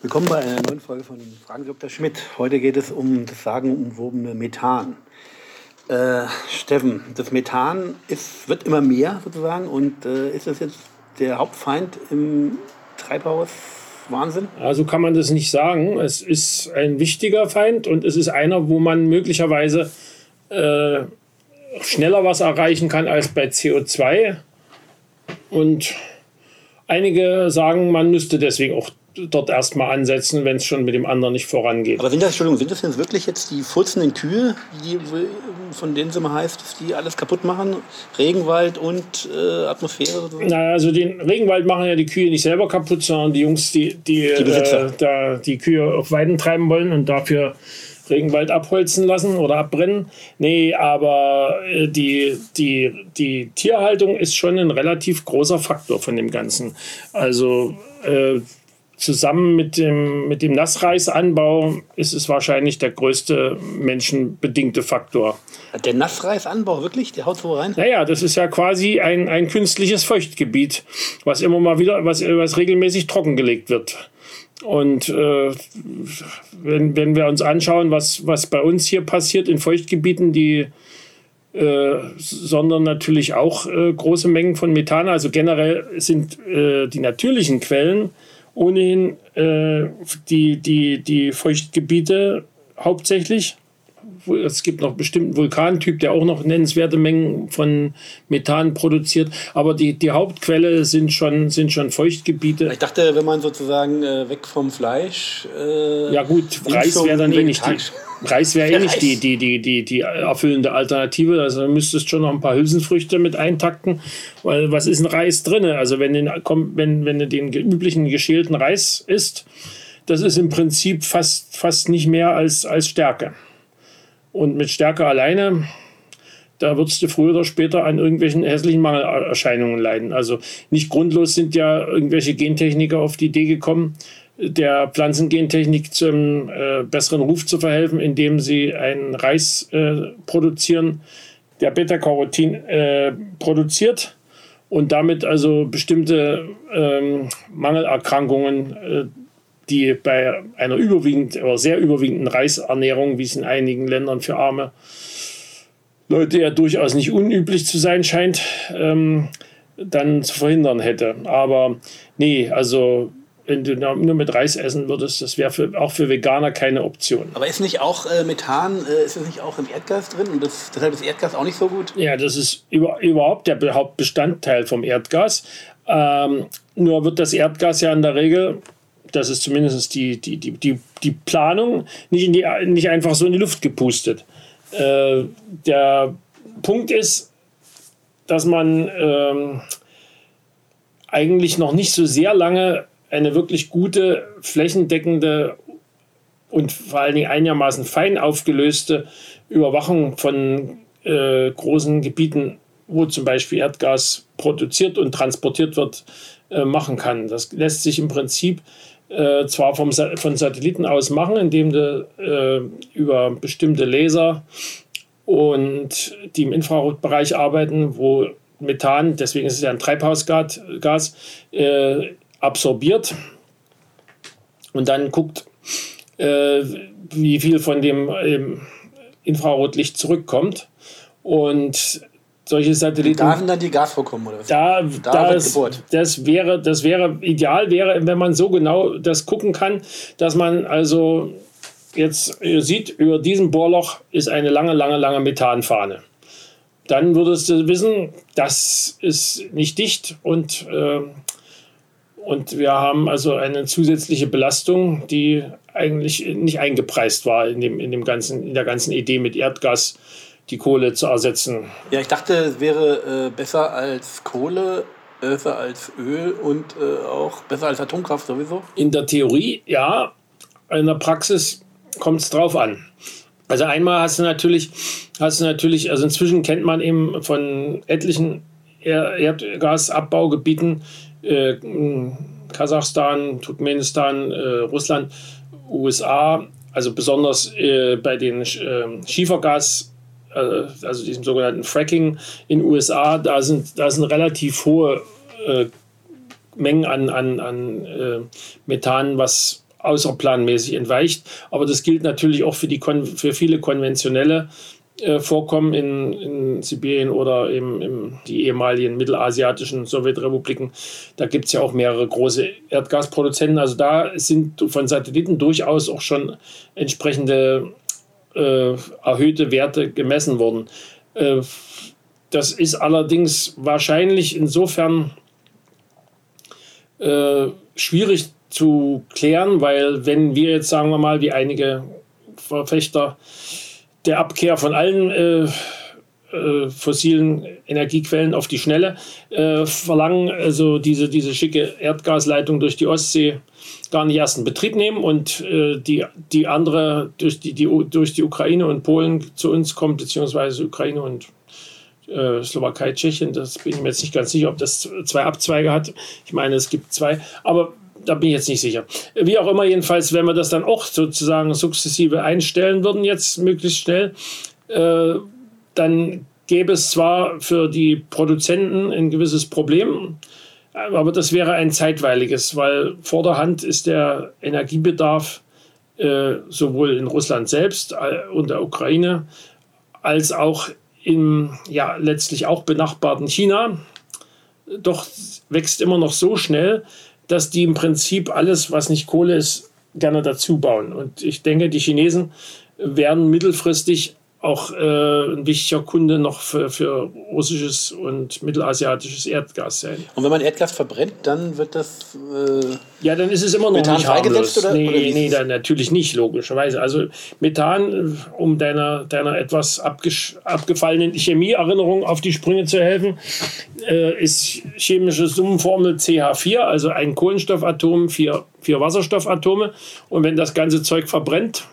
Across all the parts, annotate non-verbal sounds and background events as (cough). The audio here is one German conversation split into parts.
Willkommen bei einer neuen Folge von Fragen Dr. Schmidt. Heute geht es um das sagenumwobene Methan. Äh, Steffen, das Methan ist, wird immer mehr sozusagen und äh, ist das jetzt der Hauptfeind im Treibhauswahnsinn? Also kann man das nicht sagen. Es ist ein wichtiger Feind und es ist einer, wo man möglicherweise äh, schneller was erreichen kann als bei CO2. Und einige sagen, man müsste deswegen auch dort erstmal ansetzen, wenn es schon mit dem anderen nicht vorangeht. Aber sind das, Entschuldigung, sind das jetzt wirklich jetzt die furzenden Kühe, die, von denen es immer heißt, dass die alles kaputt machen? Regenwald und äh, Atmosphäre? Sozusagen? Naja, also den Regenwald machen ja die Kühe nicht selber kaputt, sondern die Jungs, die die, die, äh, da, die Kühe auf Weiden treiben wollen und dafür Regenwald abholzen lassen oder abbrennen. Nee, aber äh, die, die, die Tierhaltung ist schon ein relativ großer Faktor von dem Ganzen. Also äh, zusammen mit dem, mit dem Nassreisanbau ist es wahrscheinlich der größte menschenbedingte Faktor. Der Nassreisanbau wirklich? Der haut so rein? Naja, das ist ja quasi ein, ein künstliches Feuchtgebiet, was immer mal wieder, was, was regelmäßig trockengelegt wird. Und äh, wenn, wenn wir uns anschauen, was, was bei uns hier passiert in Feuchtgebieten, die äh, sondern natürlich auch äh, große Mengen von Methan. Also generell sind äh, die natürlichen Quellen ohnehin äh, die, die, die Feuchtgebiete hauptsächlich. Es gibt noch bestimmten Vulkantyp, der auch noch nennenswerte Mengen von Methan produziert. Aber die, die Hauptquelle sind schon, sind schon Feuchtgebiete. Ich dachte, wenn man sozusagen äh, weg vom Fleisch. Äh, ja, gut, Reis wäre dann eh nicht. Die, Reis wäre eh (laughs) nicht die, die, die, die, die erfüllende Alternative. Also du müsstest schon noch ein paar Hülsenfrüchte mit eintakten. Weil was ist ein Reis drin? Also wenn, den, wenn, wenn du den üblichen geschälten Reis isst, das ist im Prinzip fast, fast nicht mehr als, als Stärke. Und mit Stärke alleine, da würdest du früher oder später an irgendwelchen hässlichen Mangelerscheinungen leiden. Also nicht grundlos sind ja irgendwelche Gentechniker auf die Idee gekommen, der Pflanzengentechnik zum äh, besseren Ruf zu verhelfen, indem sie einen Reis äh, produzieren, der Beta-Carotin äh, produziert und damit also bestimmte ähm, Mangelerkrankungen, äh, die bei einer überwiegend oder sehr überwiegenden Reisernährung, wie es in einigen Ländern für arme Leute ja durchaus nicht unüblich zu sein scheint, ähm, dann zu verhindern hätte. Aber nee, also wenn du nur mit Reis essen würdest, das wäre auch für Veganer keine Option. Aber ist nicht auch äh, Methan, äh, ist das nicht auch im Erdgas drin und das, deshalb ist Erdgas auch nicht so gut? Ja, das ist über, überhaupt der Hauptbestandteil vom Erdgas. Ähm, nur wird das Erdgas ja in der Regel, das ist zumindest die, die, die, die, die Planung, nicht, die, nicht einfach so in die Luft gepustet. Äh, der Punkt ist, dass man ähm, eigentlich noch nicht so sehr lange eine wirklich gute, flächendeckende und vor allen Dingen einigermaßen fein aufgelöste Überwachung von äh, großen Gebieten, wo zum Beispiel Erdgas produziert und transportiert wird, äh, machen kann. Das lässt sich im Prinzip äh, zwar vom, von Satelliten aus machen, indem du äh, über bestimmte Laser und die im Infrarotbereich arbeiten, wo Methan, deswegen ist es ja ein Treibhausgas, Gas, äh, absorbiert und dann guckt, äh, wie viel von dem ähm, Infrarotlicht zurückkommt. Und solche Satelliten. Da dann die Gas vorkommen, oder was? Da, da das, das, wäre, das wäre ideal, wäre, wenn man so genau das gucken kann, dass man also jetzt sieht, über diesem Bohrloch ist eine lange, lange, lange Methanfahne. Dann würdest du wissen, das ist nicht dicht und äh, und wir haben also eine zusätzliche Belastung, die eigentlich nicht eingepreist war in, dem, in, dem ganzen, in der ganzen Idee mit Erdgas die Kohle zu ersetzen. Ja, ich dachte, es wäre äh, besser als Kohle, besser als Öl und äh, auch besser als Atomkraft sowieso. In der Theorie ja, in der Praxis kommt es drauf an. Also einmal hast du natürlich, hast du natürlich, also inzwischen kennt man eben von etlichen Erdgasabbaugebieten äh, Kasachstan, Turkmenistan, äh, Russland, USA, also besonders äh, bei den äh, Schiefergas, äh, also diesem sogenannten Fracking in USA, da sind, da sind relativ hohe äh, Mengen an, an, an Methan, was außerplanmäßig entweicht. Aber das gilt natürlich auch für, die, für viele konventionelle äh, Vorkommen in, in, Sibirien oder im, im, die ehemaligen mittelasiatischen Sowjetrepubliken. Da gibt es ja auch mehrere große Erdgasproduzenten. Also da sind von Satelliten durchaus auch schon entsprechende äh, erhöhte Werte gemessen worden. Äh, das ist allerdings wahrscheinlich insofern äh, schwierig zu klären, weil wenn wir jetzt sagen wir mal, wie einige Verfechter der Abkehr von allen äh, fossilen Energiequellen auf die Schnelle äh, verlangen, also diese, diese schicke Erdgasleitung durch die Ostsee gar nicht erst in Betrieb nehmen und äh, die, die andere durch die, die, durch die Ukraine und Polen zu uns kommt, beziehungsweise Ukraine und äh, Slowakei, Tschechien, das bin ich mir jetzt nicht ganz sicher, ob das zwei Abzweige hat. Ich meine, es gibt zwei, aber da bin ich jetzt nicht sicher. Wie auch immer, jedenfalls, wenn wir das dann auch sozusagen sukzessive einstellen würden, jetzt möglichst schnell, äh, dann gäbe es zwar für die Produzenten ein gewisses Problem, aber das wäre ein zeitweiliges, weil vor der Hand ist der Energiebedarf äh, sowohl in Russland selbst äh, und der Ukraine als auch im ja letztlich auch benachbarten China doch wächst immer noch so schnell, dass die im Prinzip alles, was nicht Kohle ist, gerne dazu bauen. Und ich denke, die Chinesen werden mittelfristig auch äh, ein wichtiger Kunde noch für, für, russisches und mittelasiatisches Erdgas sein. Und wenn man Erdgas verbrennt, dann wird das. Äh, ja, dann ist es immer noch Methan nicht harmlos. Oder, nee, oder nee, dann natürlich nicht, logischerweise. Also Methan, um deiner, deiner etwas abgefallenen Chemieerinnerung auf die Sprünge zu helfen, äh, ist chemische Summenformel CH4, also ein Kohlenstoffatom, vier, vier Wasserstoffatome. Und wenn das ganze Zeug verbrennt,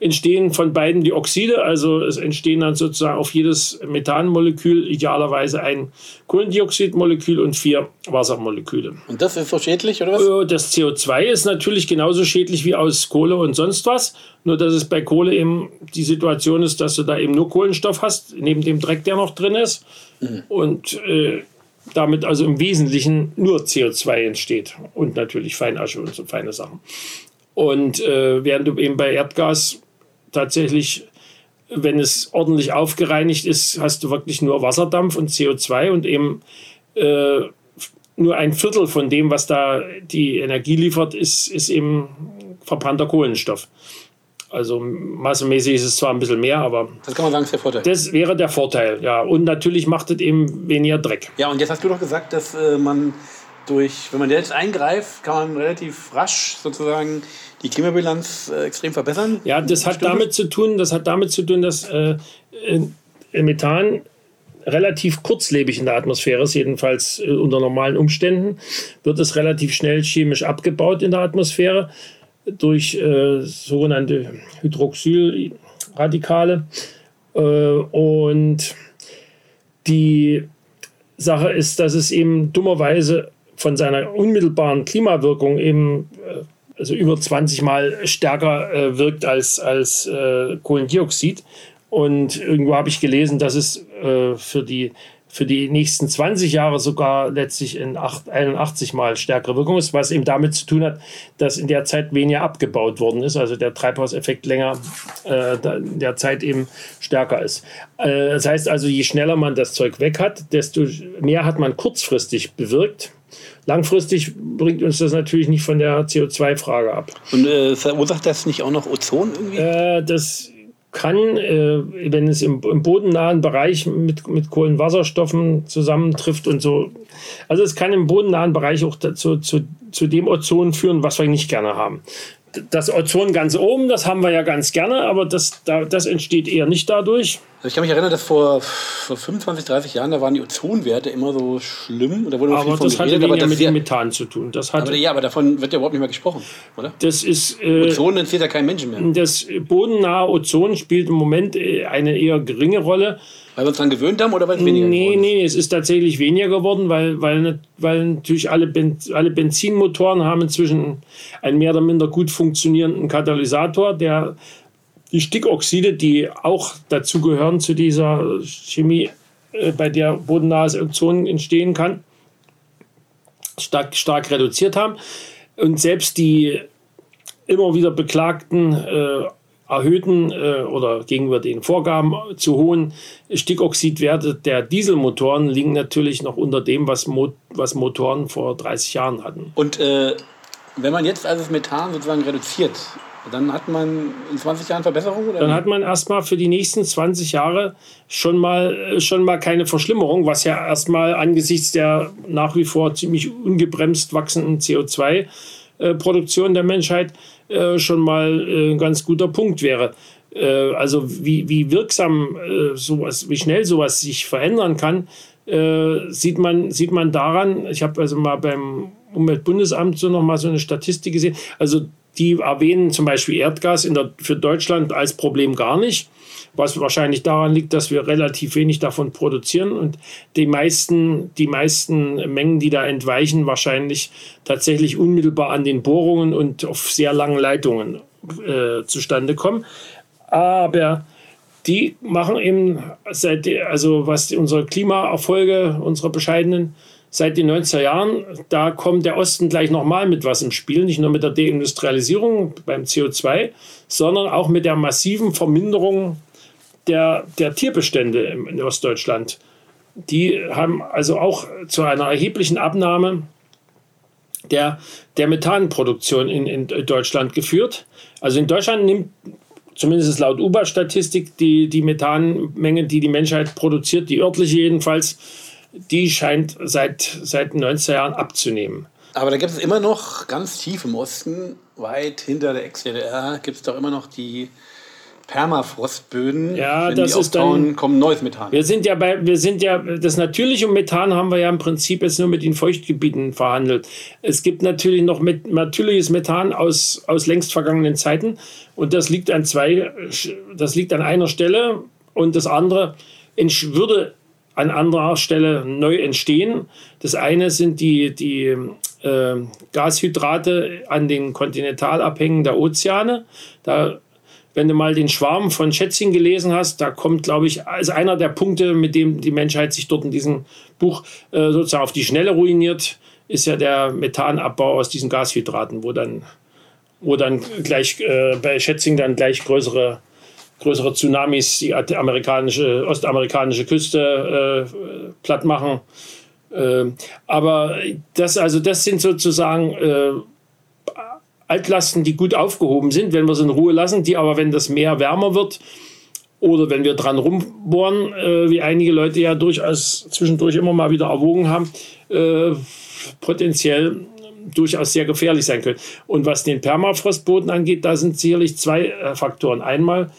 entstehen von beiden die Oxide, also es entstehen dann sozusagen auf jedes Methanmolekül idealerweise ein Kohlendioxidmolekül und vier Wassermoleküle. Und das ist so schädlich oder was? Äh, das CO2 ist natürlich genauso schädlich wie aus Kohle und sonst was, nur dass es bei Kohle eben die Situation ist, dass du da eben nur Kohlenstoff hast, neben dem Dreck, der noch drin ist. Mhm. Und äh, damit also im Wesentlichen nur CO2 entsteht und natürlich Feinasche und so feine Sachen. Und äh, während du eben bei Erdgas tatsächlich, wenn es ordentlich aufgereinigt ist, hast du wirklich nur Wasserdampf und CO2 und eben äh, nur ein Viertel von dem, was da die Energie liefert, ist, ist eben verbrannter Kohlenstoff. Also massenmäßig ist es zwar ein bisschen mehr, aber. Das kann man sagen, ist der Vorteil. Das wäre der Vorteil, ja. Und natürlich macht es eben weniger Dreck. Ja, und jetzt hast du doch gesagt, dass äh, man durch, wenn man jetzt eingreift, kann man relativ rasch sozusagen die Klimabilanz äh, extrem verbessern? Ja, das hat damit zu tun, das hat damit zu tun, dass äh, Methan relativ kurzlebig in der Atmosphäre ist, jedenfalls äh, unter normalen Umständen, wird es relativ schnell chemisch abgebaut in der Atmosphäre durch äh, sogenannte Hydroxylradikale. Äh, und die Sache ist, dass es eben dummerweise von seiner unmittelbaren Klimawirkung eben äh, also über 20 Mal stärker äh, wirkt als, als äh, Kohlendioxid. Und irgendwo habe ich gelesen, dass es für, die, für die nächsten 20 Jahre sogar letztlich in 8, 81 Mal stärkere Wirkung ist, was eben damit zu tun hat, dass in der Zeit weniger abgebaut worden ist, also der Treibhauseffekt länger in der Zeit eben stärker ist. Das heißt also, je schneller man das Zeug weg hat, desto mehr hat man kurzfristig bewirkt Langfristig bringt uns das natürlich nicht von der CO2-Frage ab. Und äh, verursacht das nicht auch noch Ozon irgendwie? Äh, das kann, äh, wenn es im, im, bodennahen Bereich mit, mit Kohlenwasserstoffen zusammentrifft und so. Also es kann im bodennahen Bereich auch dazu, zu, zu dem Ozon führen, was wir nicht gerne haben das Ozon ganz oben, das haben wir ja ganz gerne, aber das, da, das entsteht eher nicht dadurch. Also ich kann mich erinnern, dass vor, vor 25, 30 Jahren, da waren die Ozonwerte immer so schlimm. Da wurde aber das hatte weniger mit dem Methan zu tun. Das aber, ja, aber davon wird ja überhaupt nicht mehr gesprochen, oder? Das ist, äh, Ozon entsteht ja kein Menschen mehr. Das bodennahe Ozon spielt im Moment äh, eine eher geringe Rolle. Weil wir uns daran gewöhnt haben oder weil es weniger nee, geworden ist? Nee, es ist tatsächlich weniger geworden, weil, weil, weil natürlich alle, ben, alle Benzinmotoren haben inzwischen einen mehr oder minder gut funktionierenden Katalysator, der die Stickoxide, die auch dazu gehören zu dieser Chemie, äh, bei der bodennahes Ozon entstehen kann, stark, stark reduziert haben. Und selbst die immer wieder beklagten äh, erhöhten äh, oder gegenüber den Vorgaben zu hohen Stickoxidwerte der Dieselmotoren liegen natürlich noch unter dem, was, Mo was Motoren vor 30 Jahren hatten. Und äh, wenn man jetzt also das Methan sozusagen reduziert, dann hat man in 20 Jahren Verbesserung? Oder? Dann hat man erstmal für die nächsten 20 Jahre schon mal, äh, schon mal keine Verschlimmerung, was ja erstmal angesichts der nach wie vor ziemlich ungebremst wachsenden CO2-Produktion äh, der Menschheit äh, schon mal äh, ein ganz guter Punkt wäre. Äh, also wie, wie wirksam äh, sowas, wie schnell sowas sich verändern kann, sieht, man, sieht man daran, ich habe also mal beim Umweltbundesamt so noch mal so eine Statistik gesehen. Also die erwähnen zum Beispiel Erdgas der, für Deutschland als Problem gar nicht, was wahrscheinlich daran liegt, dass wir relativ wenig davon produzieren und die meisten, die meisten Mengen, die da entweichen, wahrscheinlich tatsächlich unmittelbar an den Bohrungen und auf sehr langen Leitungen äh, zustande kommen. Aber die machen eben seit, also was unsere Klimaerfolge, unsere bescheidenen, seit den 90er Jahren, da kommt der Osten gleich nochmal mit was im Spiel, nicht nur mit der Deindustrialisierung beim CO2, sondern auch mit der massiven Verminderung der, der Tierbestände in Ostdeutschland. Die haben also auch zu einer erheblichen Abnahme der, der Methanproduktion in, in Deutschland geführt. Also in Deutschland nimmt zumindest laut UBA-Statistik die, die Methanmenge, die die Menschheit produziert, die örtliche jedenfalls, die scheint seit, seit den 90er Jahren abzunehmen. Aber da gibt es immer noch ganz tief im Osten, weit hinter der Ex-DDR, gibt es doch immer noch die Permafrostböden. Ja, Wenn das die ist dann, kommt neues Methan. Wir sind ja bei, wir sind ja, das natürliche Methan haben wir ja im Prinzip jetzt nur mit den Feuchtgebieten verhandelt. Es gibt natürlich noch mit, natürliches Methan aus, aus längst vergangenen Zeiten und das liegt an zwei, das liegt an einer Stelle und das andere würde an anderer Stelle neu entstehen. Das eine sind die, die äh, Gashydrate an den Kontinentalabhängen der Ozeane. Da, wenn du mal den Schwarm von Schätzing gelesen hast, da kommt, glaube ich, als einer der Punkte, mit dem die Menschheit sich dort in diesem Buch äh, sozusagen auf die Schnelle ruiniert, ist ja der Methanabbau aus diesen Gashydraten, wo dann, wo dann gleich äh, bei Schätzing dann gleich größere größere Tsunamis die amerikanische, ostamerikanische Küste äh, platt machen. Äh, aber das, also das sind sozusagen äh, Altlasten, die gut aufgehoben sind, wenn wir sie in Ruhe lassen, die aber, wenn das Meer wärmer wird oder wenn wir dran rumbohren, äh, wie einige Leute ja durchaus zwischendurch immer mal wieder erwogen haben, äh, potenziell durchaus sehr gefährlich sein können. Und was den Permafrostboden angeht, da sind sicherlich zwei äh, Faktoren. Einmal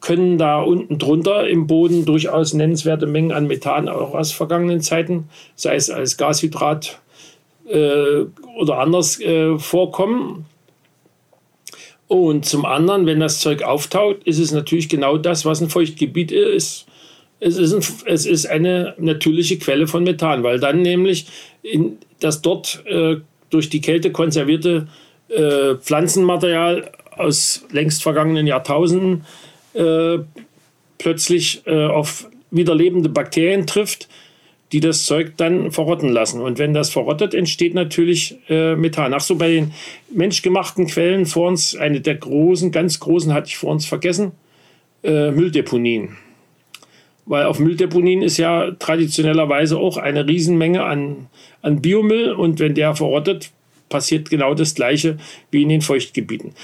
können da unten drunter im Boden durchaus nennenswerte Mengen an Methan auch aus vergangenen Zeiten, sei es als Gashydrat äh, oder anders äh, vorkommen. Und zum anderen, wenn das Zeug auftaucht, ist es natürlich genau das, was ein Feuchtgebiet ist. Es ist, ein, es ist eine natürliche Quelle von Methan, weil dann nämlich in, das dort äh, durch die Kälte konservierte äh, Pflanzenmaterial aus längst vergangenen Jahrtausenden äh, plötzlich äh, auf wieder lebende Bakterien trifft, die das Zeug dann verrotten lassen. Und wenn das verrottet, entsteht natürlich äh, Methan. Ach so, bei den menschgemachten Quellen vor uns, eine der großen, ganz großen hatte ich vor uns vergessen, äh, Mülldeponien. Weil auf Mülldeponien ist ja traditionellerweise auch eine Riesenmenge an, an Biomüll und wenn der verrottet, passiert genau das Gleiche wie in den Feuchtgebieten.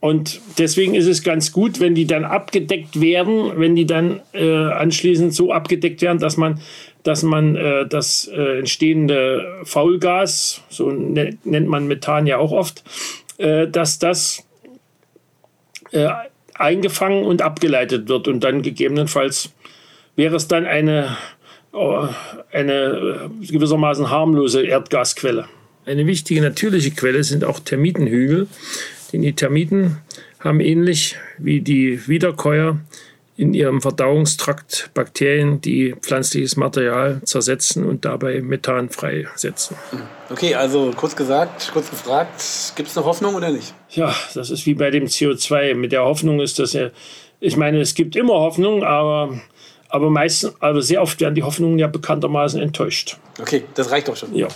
Und deswegen ist es ganz gut, wenn die dann abgedeckt werden, wenn die dann äh, anschließend so abgedeckt werden, dass man, dass man äh, das äh, entstehende Faulgas, so ne, nennt man Methan ja auch oft, äh, dass das äh, eingefangen und abgeleitet wird. Und dann gegebenenfalls wäre es dann eine, oh, eine gewissermaßen harmlose Erdgasquelle. Eine wichtige natürliche Quelle sind auch Termitenhügel die Termiten haben ähnlich wie die Wiederkäuer in ihrem Verdauungstrakt Bakterien, die pflanzliches Material zersetzen und dabei Methan freisetzen. Okay, also kurz gesagt, kurz gefragt, gibt es noch Hoffnung oder nicht? Ja, das ist wie bei dem CO2. Mit der Hoffnung ist das ja, ich meine, es gibt immer Hoffnung, aber, aber meistens, also sehr oft werden die Hoffnungen ja bekanntermaßen enttäuscht. Okay, das reicht doch schon. Ja.